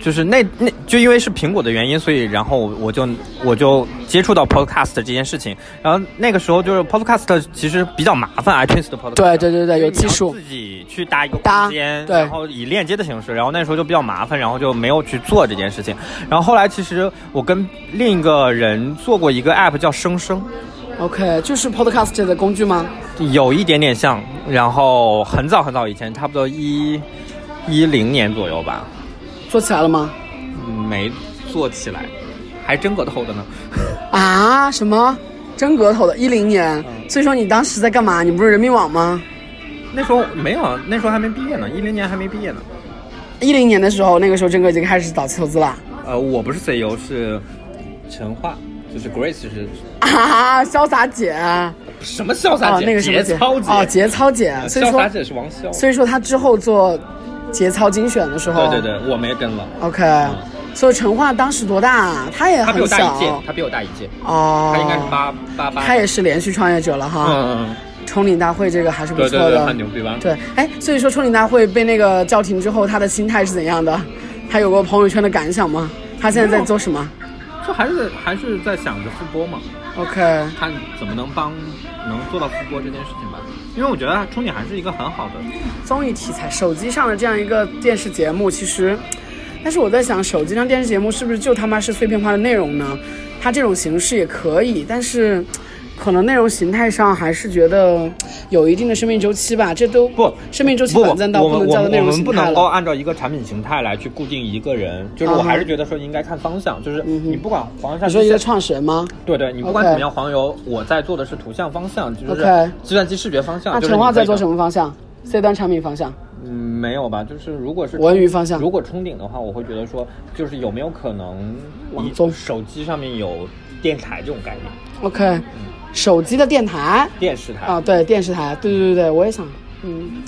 就是那那就因为是苹果的原因，所以然后我我就我就接触到 Podcast 这件事情。然后那个时候就是 Podcast 其实比较麻烦，iTunes 的 Podcast。对对对对，有技术。自己去搭一个搭空间，对然后以链接的形式，然后那时候就比较麻烦，然后就没有去做这件事情。然后后来其实我跟另一个人做过一个 app 叫生生，OK，就是 Podcast 的工具吗？有一点点像，然后很早很早以前，差不多一一零年左右吧，做起来了吗？嗯没做起来，还真格头的呢。[laughs] 啊？什么？真格头的，一零年。所以说你当时在干嘛？你不是人民网吗？那时候没有，那时候还没毕业呢，一零年还没毕业呢。一零年的时候，那个时候真哥已经开始早期投资了。呃，我不是 CEO，是陈化，就是 Grace 是啊，[laughs] 潇洒姐。什么潇洒哦，姐？那个什么姐？节操姐。哦，节操姐。所以说，潇洒姐是王潇。所以说他之后做节操精选的时候，对对对，我没跟了。，OK。所以陈化当时多大啊？他也他比很小我大一届，他比我大一届，哦。他应该是八八八。他也是连续创业者了哈。嗯嗯冲顶大会这个还是嗯，不错的。对对对，很牛逼吧？对，哎，所以说冲顶大会被那个叫停之后，他的心态是怎样的？他有过朋友圈的感想吗？他现在在做什么就还是还是在想着复播嘛，？OK，看怎么能帮能做到复播这件事情吧。因为我觉得冲顶还是一个很好的，综艺题材，手机上的这样一个电视节目，其实，但是我在想，手机上电视节目是不是就他妈是碎片化的内容呢？它这种形式也可以，但是。可能内容形态上还是觉得有一定的生命周期吧，这都不生命周期短暂到不能叫做内们我们不容形态了。能够按照一个产品形态来去固定一个人，就是我还是觉得说应该看方向，就是你不管黄上你说一个创始人吗？对对，你不管怎么样，黄油我在做的是图像方向，就是计算机视觉方向。那陈化在做什么方向？C 端产品方向，嗯，没有吧？就是如果是文娱方向如果冲顶的话，我会觉得说，就是有没有可能你网综手机上面有电台这种概念，OK，手机的电台。电视台。啊，对电视台，对对对对，我也想，嗯，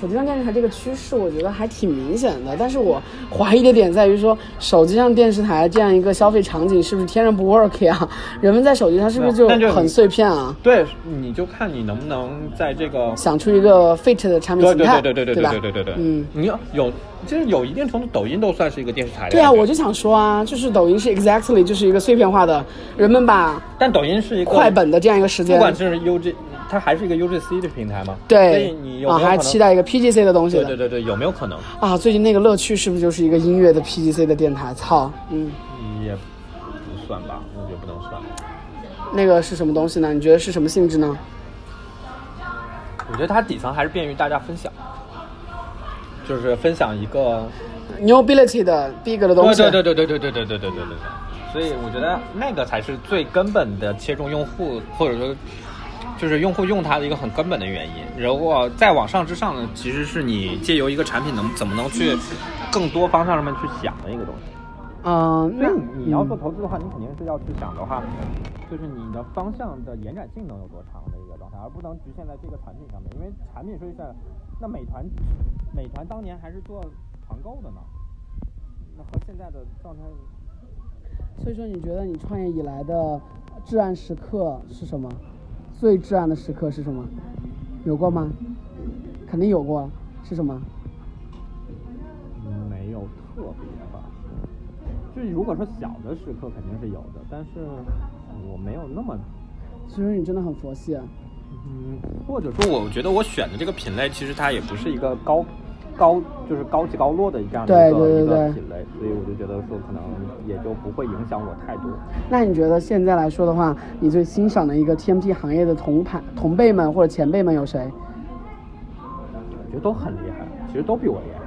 手机上电视台这个趋势，我觉得还挺明显的。但是我怀疑的点在于说，手机上电视台这样一个消费场景是不是天然不 work 呀？人们在手机上是不是就很碎片啊？对，你就看你能不能在这个想出一个 fit 的产品对形态，对对对对吧？对对对对，嗯，你要有，就是有一定程度，抖音都算是一个电视台的对啊，我就想说啊，就是抖音是 exactly 就是一个碎片化的，人们把但抖音是一个快本的这样一个时间，不管是 UG 它还是一个 UGC 的平台吗？对，所以你有啊，还没有可能期待一个 PGC 的东西的。对对对对，有没有可能？啊，最近那个乐趣是不是就是一个音乐的 PGC 的电台？操，嗯，也不算吧，我觉得不能算。那个是什么东西呢？你觉得是什么性质呢？我觉得它底层还是便于大家分享，就是分享一个 Newability 的 big 的东西。对对对对对对对对对对对对。所以我觉得那个才是最根本的切中用户，或者说就是用户用它的一个很根本的原因。如果再往上之上呢，其实是你借由一个产品能怎么能去更多方向上面去想的一个东西。嗯，那所以你要做投资的话，你肯定是要去想的话，就是你的方向的延展性能有多长的一个状态，而不能局限在这个产品上面。因为产品说实在，那美团，美团当年还是做团购的呢，那和现在的状态，所以说你觉得你创业以来的至暗时刻是什么？最至暗的时刻是什么？有过吗？肯定有过，是什么？没有特别吧。就是如果说小的时刻肯定是有的，但是我没有那么，其实你真的很佛系啊。嗯，或者说我觉得我选的这个品类其实它也不是一个高高就是高起高落的这样的一个对对对对一个品类，所以我就觉得说可能也就不会影响我太多。那你觉得现在来说的话，你最欣赏的一个 TMT 行业的同盘同辈们或者前辈们有谁？我觉得都很厉害，其实都比我厉害。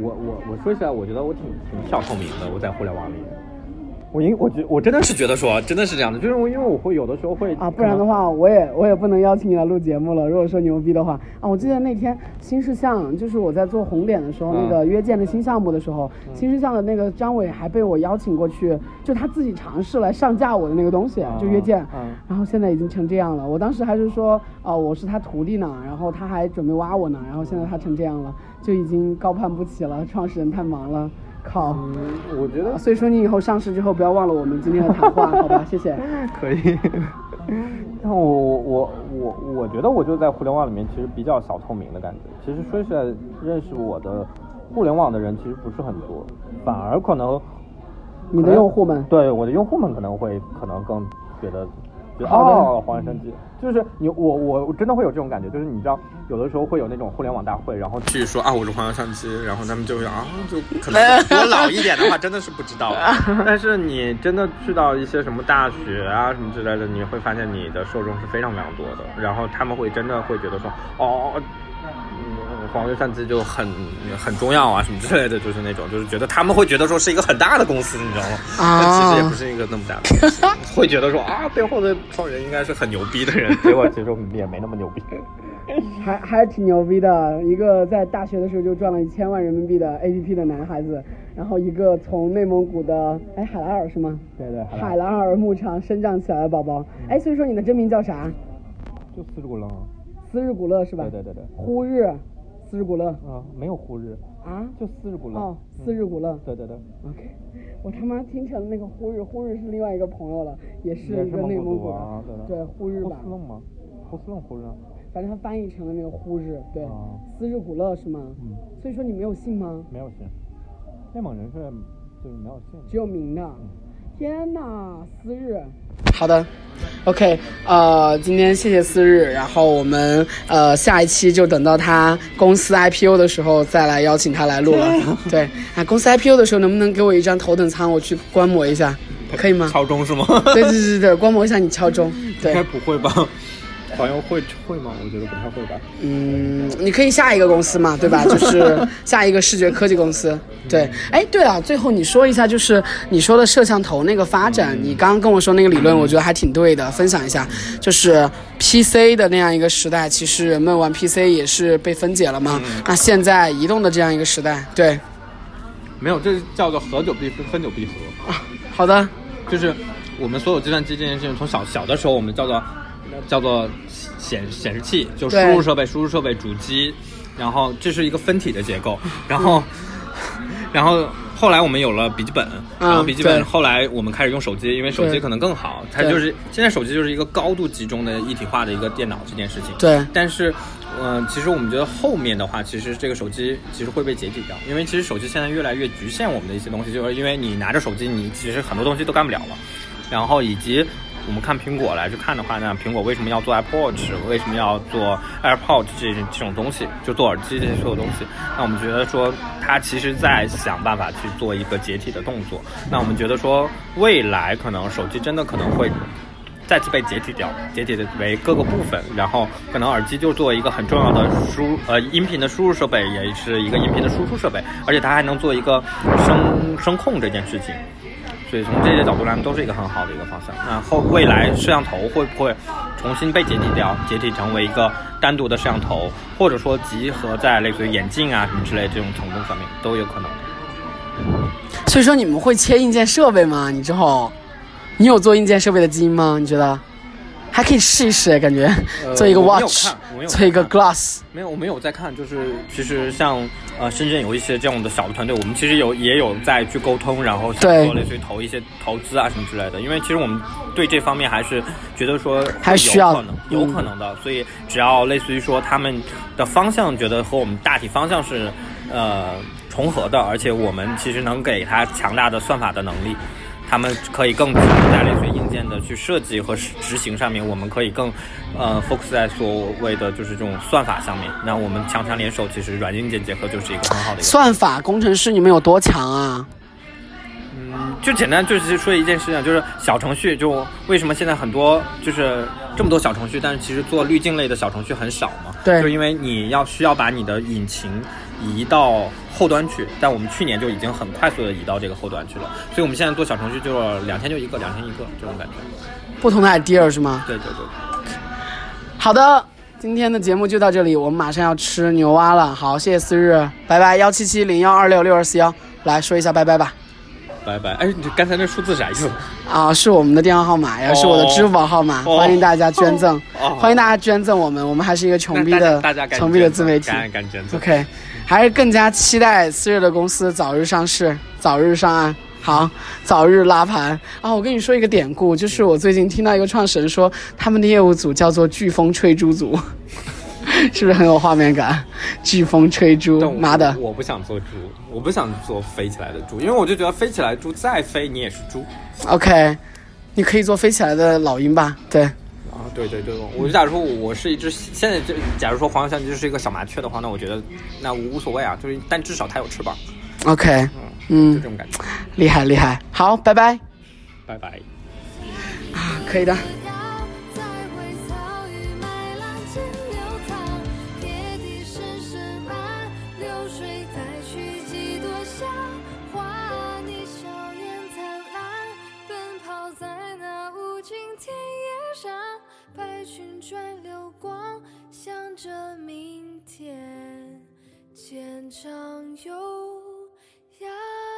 我我我说起来，我觉得我挺挺小透明的，我在互联网里。我因我觉我真的是觉得说，真的是这样的，就是我因为我会有的时候会啊，不然的话，我也我也不能邀请你来录节目了。如果说牛逼的话啊，我记得那天新事项，就是我在做红点的时候，嗯那个约见的新项目的时候，新事项的那个张伟还被我邀请过去，就他自己尝试来上架我的那个东西，就约见。嗯然后现在已经成这样了，我当时还是说，哦、我是他徒弟呢，然后他还准备挖我呢，然后现在他成这样了，就已经高攀不起了，创始人太忙了，靠。嗯，我觉得所以说你以后上市之后不要忘了我们今天的谈话，好吧？[laughs] 谢谢。可以。[laughs] 但我我我我觉得我就在互联网里面其实比较小透明的感觉。其实说起来，认识我的互联网的人其实不是很多，反而可能你的用户们，对我的用户们可能会可能更觉得。哦，黄安生机就是你我我我真的会有这种感觉，就是你知道，有的时候会有那种互联网大会，然后去说啊我是黄洋相机，然后他们就会啊就可能 [laughs] 比我老一点的话，真的是不知道。[laughs] 但是你真的去到一些什么大学啊什么之类的，你会发现你的受众是非常非常多的，然后他们会真的会觉得说哦。嗯，黄油相机就很很重要啊，什么之类的，就是那种，就是觉得他们会觉得说是一个很大的公司，你知道吗？啊但其实也不是一个那么大的公司，[laughs] 会觉得说啊，背后的创始人应该是很牛逼的人，结果其实也没那么牛逼。还还挺牛逼的，一个在大学的时候就赚了一千万人民币的 APP 的男孩子，然后一个从内蒙古的哎海拉尔是吗？对对，海拉尔牧场生长起来的宝宝，哎，所以说你的真名叫啥？就斯日古勒。斯日古勒是吧？对对对对。呼日，斯日古勒啊，没有呼日，啊？就四日古勒。哦，斯日古勒。对对对。OK，我他妈听成那个呼日，呼日是另外一个朋友了，也是一个内蒙古的，对对呼日吧呼斯，楞吗？呼斯楞呼日。反正他翻译成了那个呼日，对啊，斯日古勒是吗？嗯，所以说你没有姓吗？没有姓，内蒙人是就是没有姓。只有名的。天呐，思日。好的，OK，呃，今天谢谢思日，然后我们呃下一期就等到他公司 IPO 的时候再来邀请他来录了。[laughs] 对，啊，公司 IPO 的时候能不能给我一张头等舱，我去观摩一下，可以吗？敲钟是吗？[laughs] 对对对对对，观摩一下你敲钟。应该，不会吧？好像会会吗？我觉得不太会吧。嗯，你可以下一个公司嘛，对吧？[laughs] 就是下一个视觉科技公司。对，哎，对了，最后你说一下，就是你说的摄像头那个发展，你刚刚跟我说那个理论，我觉得还挺对的，分享一下。就是 PC 的那样一个时代，其实人们玩 PC 也是被分解了嘛。那现在移动的这样一个时代，对，没有，这叫做合久必分，分久必合。好的，就是我们所有计算机这件事情，从小小的时候我们叫做叫做显显示器，就输入设备、输入设备、主机，然后这是一个分体的结构，然后、然后后来我们有了笔记本，嗯然后笔记本后来我们开始用手机，因为手机可能更好，它就是现在手机就是一个高度集中的一体化的一个电脑这件事情。对。但是，嗯、其实我们觉得后面的话，其实这个手机其实会被解体掉，因为其实手机现在越来越局限我们的一些东西，就是因为你拿着手机，你其实很多东西都干不了了，然后以及我们看苹果来去看的话，那苹果为什么要做 Apple Watch，为什么要做 AirPods 这这种东西，就做耳机这些所有东西？那我们觉得说，它其实在想办法去做一个解体的动作。那我们觉得说，未来可能手机真的可能会。再次被解体掉，解体的为各个部分，然后可能耳机就作为一个很重要的输呃音频的输入设备，也是一个音频的输出设备，而且它还能做一个声声控这件事情，所以从这些角度来都是一个很好的一个方向。那后未来摄像头会不会重新被解体掉，解体成为一个单独的摄像头，或者说集合在类似于眼镜啊什么之类这种程度上面都有可能。所以说你们会切硬件设备吗？你之后？你有做硬件设备的基因吗？你觉得还可以试一试，感觉做一个 watch，做一个 glass。没有，我没有在看。就是其实像呃深圳有一些这样的小的团队，我们其实有也有在去沟通，然后想说类似于投一些投资啊什么之类的。因为其实我们对这方面还是觉得说还需要可能有可能的，所以只要类似于说他们的方向觉得和我们大体方向是呃重合的，而且我们其实能给他强大的算法的能力。他们可以更在类似于硬件的去设计和执行上面，我们可以更呃 focus 在所谓的就是这种算法上面。那我们强强联手，其实软硬件结合就是一个很好的。算法工程师，你们有多强啊？嗯，就简单就是说一件事情，就是小程序，就为什么现在很多就是这么多小程序，但是其实做滤镜类的小程序很少嘛？对，就因为你要需要把你的引擎。移到后端去，但我们去年就已经很快速的移到这个后端去了，所以我们现在做小程序就是两天就一个，两天一个这种感觉。不同的 idea 是吗？对对对。好的，今天的节目就到这里，我们马上要吃牛蛙了。好，谢谢思日，拜拜。幺七七零幺二六六二四幺，来说一下拜拜吧。拜拜。哎，你刚才那数字啥意思？啊，是我们的电话号码呀，是我的支付宝号码，欢迎大家捐赠，欢迎大家捐赠我们，我们还是一个穷逼的穷逼的自媒体。OK。还是更加期待思日的公司早日上市，早日上岸，好，早日拉盘啊！我跟你说一个典故，就是我最近听到一个创始人说，他们的业务组叫做“飓风吹猪组”，[laughs] 是不是很有画面感？飓风吹猪，妈的！我不想做猪，我不想做飞起来的猪，因为我就觉得飞起来猪再飞你也是猪。OK，你可以做飞起来的老鹰吧？对。对对对，我就假如说我是一只现在就假如说黄油相机就是一个小麻雀的话，那我觉得那无所谓啊，就是但至少它有翅膀。OK，嗯，就这种感觉，厉害厉害，好，拜拜，拜拜，啊，可以的。白裙转流光向着明天前程优雅。